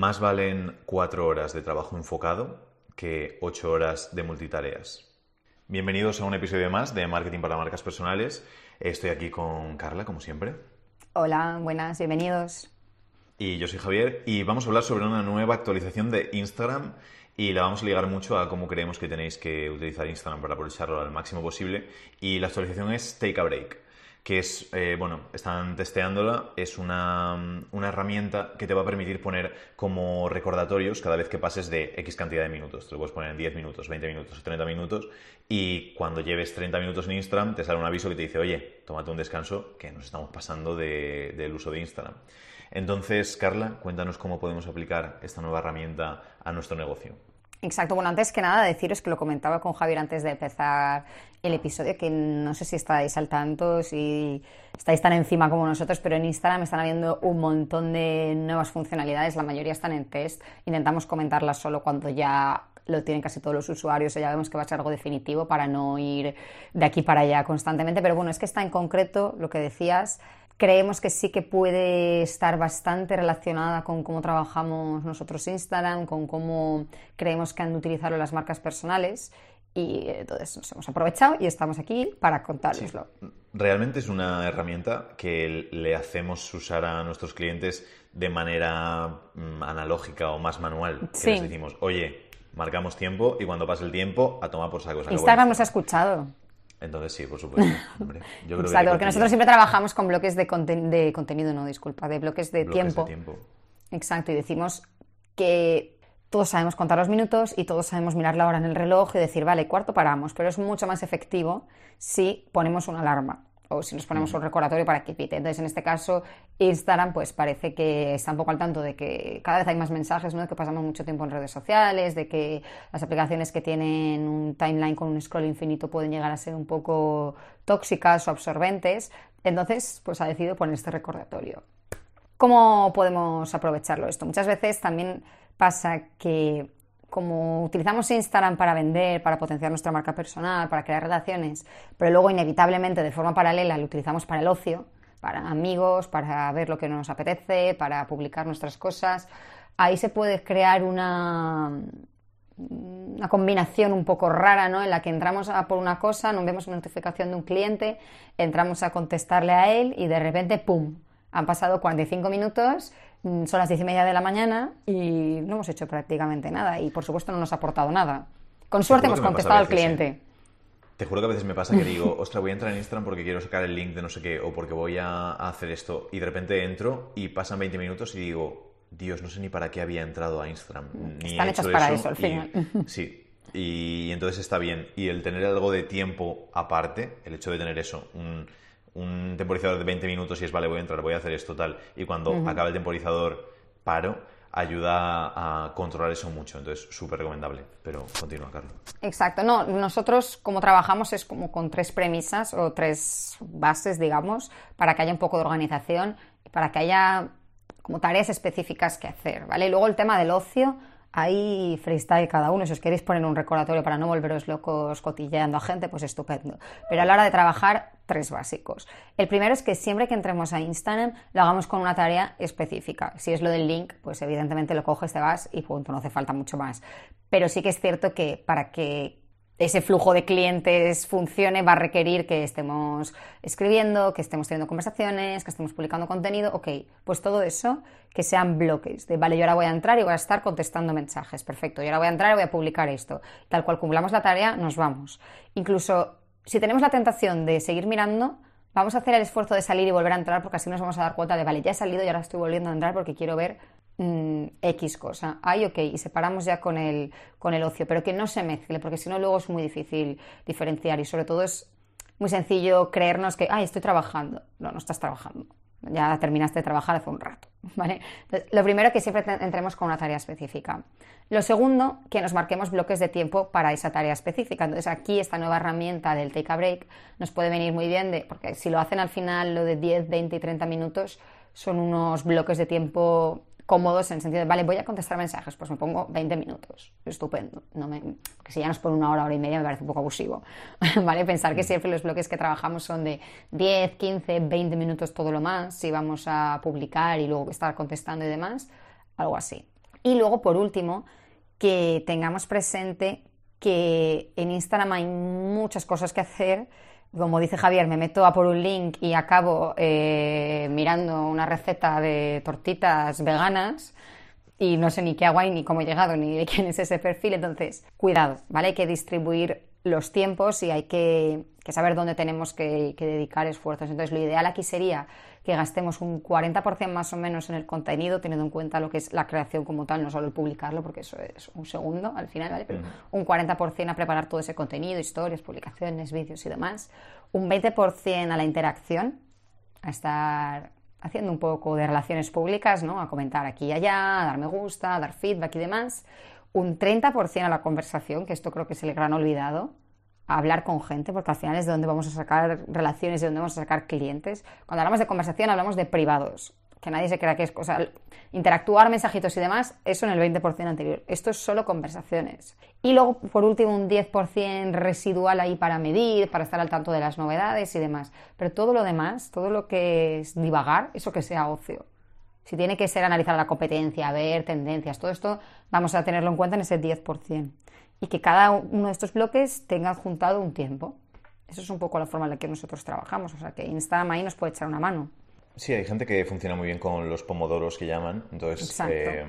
más valen cuatro horas de trabajo enfocado que ocho horas de multitareas. Bienvenidos a un episodio más de Marketing para Marcas Personales. Estoy aquí con Carla, como siempre. Hola, buenas, bienvenidos. Y yo soy Javier y vamos a hablar sobre una nueva actualización de Instagram y la vamos a ligar mucho a cómo creemos que tenéis que utilizar Instagram para aprovecharlo al máximo posible. Y la actualización es Take a Break, que es, eh, bueno, están testeándola, es una, una, herramienta que te va a permitir poner como recordatorios cada vez que pases de X cantidad de minutos. Te lo puedes poner en 10 minutos, 20 minutos, 30 minutos y cuando lleves 30 minutos en Instagram te sale un aviso que te dice, oye, tómate un descanso que nos estamos pasando de, del uso de Instagram. Entonces, Carla, cuéntanos cómo podemos aplicar esta nueva herramienta a nuestro negocio. Exacto, bueno, antes que nada deciros que lo comentaba con Javier antes de empezar el episodio, que no sé si estáis al tanto, si estáis tan encima como nosotros, pero en Instagram están habiendo un montón de nuevas funcionalidades, la mayoría están en test, intentamos comentarlas solo cuando ya lo tienen casi todos los usuarios ya vemos que va a ser algo definitivo para no ir de aquí para allá constantemente, pero bueno, es que está en concreto lo que decías, creemos que sí que puede estar bastante relacionada con cómo trabajamos nosotros Instagram, con cómo creemos que han de utilizarlo las marcas personales y entonces nos hemos aprovechado y estamos aquí para contároslo. Realmente es una herramienta que le hacemos usar a nuestros clientes de manera mm, analógica o más manual. Que les decimos, oye, marcamos tiempo y cuando pase el tiempo, a tomar por saco. Instagram nos ha escuchado. Entonces sí, por supuesto. Hombre, yo creo Exacto, porque nosotros siempre trabajamos con bloques de, de, contenido, no, disculpa, de bloques de tiempo. De tiempo. Exacto, y decimos que todos sabemos contar los minutos y todos sabemos mirar la hora en el reloj y decir, vale, cuarto paramos, pero es mucho más efectivo si ponemos una alarma o si nos ponemos un recordatorio para que pite. Entonces, en este caso, Instagram, pues parece que está un poco al tanto de que cada vez hay más mensajes, ¿no? De que pasamos mucho tiempo en redes sociales, de que las aplicaciones que tienen un timeline con un scroll infinito pueden llegar a ser un poco tóxicas o absorbentes. Entonces, pues ha decidido poner este recordatorio. ¿Cómo podemos aprovecharlo esto? Muchas veces también pasa que como utilizamos Instagram para vender, para potenciar nuestra marca personal, para crear relaciones, pero luego inevitablemente de forma paralela lo utilizamos para el ocio, para amigos, para ver lo que nos apetece, para publicar nuestras cosas, ahí se puede crear una, una combinación un poco rara, ¿no? En la que entramos a por una cosa, nos vemos una notificación de un cliente, entramos a contestarle a él y de repente, ¡pum! Han pasado 45 minutos son las diez y media de la mañana y no hemos hecho prácticamente nada y por supuesto no nos ha aportado nada. Con suerte hemos contestado al cliente. ¿eh? Te juro que a veces me pasa que digo, ostras, voy a entrar en Instagram porque quiero sacar el link de no sé qué o porque voy a hacer esto y de repente entro y pasan 20 minutos y digo, Dios, no sé ni para qué había entrado a Instagram. Ni Están hechos para eso, al final. sí, y entonces está bien. Y el tener algo de tiempo aparte, el hecho de tener eso, un un temporizador de 20 minutos y es, vale, voy a entrar, voy a hacer esto tal, y cuando acaba el temporizador paro, ayuda a controlar eso mucho. Entonces, súper recomendable. Pero continúa, Carlos. Exacto. No, nosotros como trabajamos es como con tres premisas o tres bases, digamos, para que haya un poco de organización, para que haya como tareas específicas que hacer, ¿vale? Y luego el tema del ocio, Ahí freestyle cada uno. Si os queréis poner un recordatorio para no volveros locos cotilleando a gente, pues estupendo. Pero a la hora de trabajar, tres básicos. El primero es que siempre que entremos a Instagram lo hagamos con una tarea específica. Si es lo del link, pues evidentemente lo coges, te vas y punto, no hace falta mucho más. Pero sí que es cierto que para que ese flujo de clientes funcione va a requerir que estemos escribiendo, que estemos teniendo conversaciones, que estemos publicando contenido. Ok, pues todo eso que sean bloques de, vale, yo ahora voy a entrar y voy a estar contestando mensajes. Perfecto, yo ahora voy a entrar y voy a publicar esto. Tal cual cumplamos la tarea, nos vamos. Incluso si tenemos la tentación de seguir mirando, vamos a hacer el esfuerzo de salir y volver a entrar porque así nos vamos a dar cuenta de, vale, ya he salido y ahora estoy volviendo a entrar porque quiero ver Mm, X cosa. Ay, ok, y separamos ya con el, con el ocio, pero que no se mezcle, porque si no luego es muy difícil diferenciar y sobre todo es muy sencillo creernos que, ay, estoy trabajando. No, no estás trabajando. Ya terminaste de trabajar hace un rato, ¿vale? lo primero que siempre entremos con una tarea específica. Lo segundo, que nos marquemos bloques de tiempo para esa tarea específica. Entonces aquí esta nueva herramienta del Take a Break nos puede venir muy bien, de, porque si lo hacen al final lo de 10, 20 y 30 minutos, son unos bloques de tiempo cómodos en el sentido de, vale, voy a contestar mensajes, pues me pongo 20 minutos, estupendo. No me, porque si ya nos pone una hora, hora y media me parece un poco abusivo, ¿vale? Pensar que siempre los bloques que trabajamos son de 10, 15, 20 minutos todo lo más, si vamos a publicar y luego estar contestando y demás, algo así. Y luego, por último, que tengamos presente que en Instagram hay muchas cosas que hacer. Como dice Javier, me meto a por un link y acabo eh, mirando una receta de tortitas veganas y no sé ni qué hago ahí, ni cómo he llegado, ni de quién es ese perfil. Entonces, cuidado, ¿vale? Hay que distribuir los tiempos y hay que, saber dónde tenemos que, dedicar esfuerzos. Entonces, lo ideal aquí sería que gastemos un 40% más o menos en el contenido, teniendo en cuenta lo que es la creación como tal, no solo el publicarlo, porque eso es un segundo al final, ¿vale? Pero un 40% a preparar todo ese contenido, historias, publicaciones, vídeos y demás. Un 20% a la interacción, a estar haciendo un poco de relaciones públicas, ¿no? A comentar aquí y allá, a dar me gusta, a dar feedback y demás. Un 30% a la conversación, que esto creo que es el gran olvidado, a hablar con gente, porque al final es de donde vamos a sacar relaciones, de donde vamos a sacar clientes. Cuando hablamos de conversación hablamos de privados que nadie se crea que es cosa. Interactuar, mensajitos y demás, eso en el 20% anterior. Esto es solo conversaciones. Y luego, por último, un 10% residual ahí para medir, para estar al tanto de las novedades y demás. Pero todo lo demás, todo lo que es divagar, eso que sea ocio. Si tiene que ser analizar la competencia, ver tendencias, todo esto, vamos a tenerlo en cuenta en ese 10%. Y que cada uno de estos bloques tenga adjuntado un tiempo. Eso es un poco la forma en la que nosotros trabajamos. O sea, que Instagram ahí nos puede echar una mano. Sí, hay gente que funciona muy bien con los pomodoros que llaman. Entonces, eh,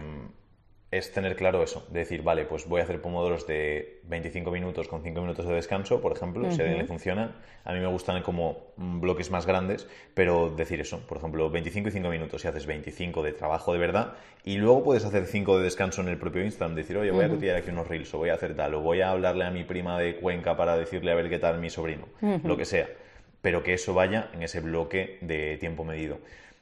es tener claro eso, de decir, vale, pues voy a hacer pomodoros de 25 minutos con 5 minutos de descanso, por ejemplo, si a alguien le funciona. A mí me gustan como bloques más grandes, pero decir eso, por ejemplo, 25 y 5 minutos, si haces 25 de trabajo de verdad, y luego puedes hacer 5 de descanso en el propio Instagram, decir, oye, voy a cotillar aquí unos reels, o voy a hacer tal, o voy a hablarle a mi prima de Cuenca para decirle a ver qué tal mi sobrino, lo que sea pero que eso vaya en ese bloque de tiempo medido.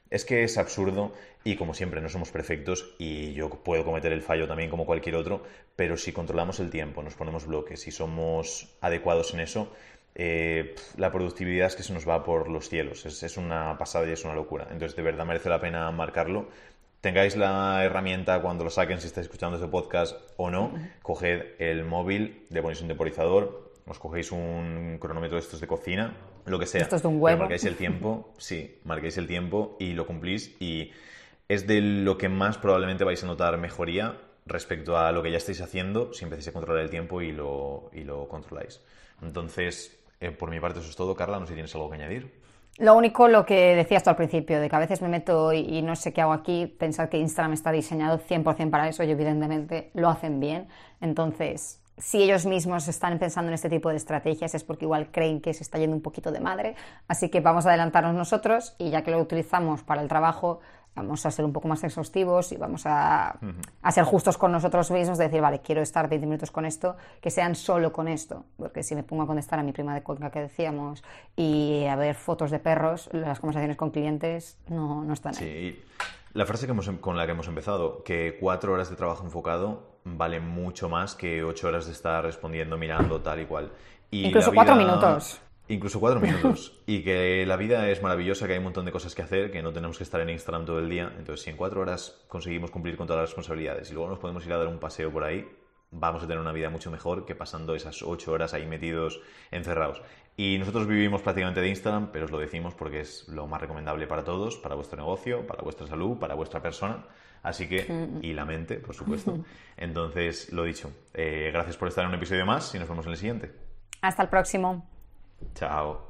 Es que es absurdo y como siempre no somos perfectos y yo puedo cometer el fallo también como cualquier otro, pero si controlamos el tiempo, nos ponemos bloques, y somos adecuados en eso, eh, la productividad es que se nos va por los cielos, es, una pasada y es una locura. Entonces de verdad merece la pena marcarlo. Tengáis la herramienta cuando lo saquen, si estáis escuchando este podcast o no, coged el móvil, le ponéis un temporizador, os cogéis un cronómetro de estos de cocina, lo que sea. Esto es de un huevo. marcáis el tiempo, sí, marcáis el tiempo y lo cumplís y es de lo que más probablemente vais a notar mejoría respecto a lo que ya estáis haciendo si empecéis a controlar el tiempo y lo, y lo controláis. Entonces, eh, por mi parte eso es todo. Carla, no sé si tienes algo que añadir. Lo único, lo que decías tú al principio, de que a veces me meto y, y, no sé qué hago aquí, pensar que Instagram está diseñado 100% para eso y evidentemente lo hacen bien. Entonces, si ellos mismos están pensando en este tipo de estrategias es porque igual creen que se está yendo un poquito de madre. Así que vamos a adelantarnos nosotros y ya que lo utilizamos para el trabajo, vamos a ser un poco más exhaustivos y vamos a, ser justos con nosotros mismos, de decir, vale, quiero estar 20 minutos con esto, que sean solo con esto, porque si me pongo a contestar a mi prima de Cuenca que decíamos y a ver fotos de perros, las conversaciones con clientes no, no están ahí. Sí, la frase que hemos, em, con la que hemos empezado, que cuatro horas de trabajo enfocado vale mucho más que ocho horas de estar respondiendo, mirando, tal y cual. Incluso cuatro minutos. Incluso cuatro minutos. y que la vida es maravillosa, que hay un montón de cosas que hacer, que no tenemos que estar en Instagram todo el día. Entonces, si en cuatro horas conseguimos cumplir con todas las responsabilidades y luego nos podemos ir a dar un paseo por ahí, vamos a tener una vida mucho mejor que pasando esas ocho horas ahí metidos, encerrados. Y nosotros vivimos prácticamente de Instagram, pero os lo decimos porque es lo más recomendable para todos, para vuestro negocio, para vuestra salud, para vuestra persona. Así que, mm. y la mente, por supuesto. Entonces, lo dicho, eh, gracias por estar en un episodio más y nos vemos en el siguiente. Hasta el próximo. Chao.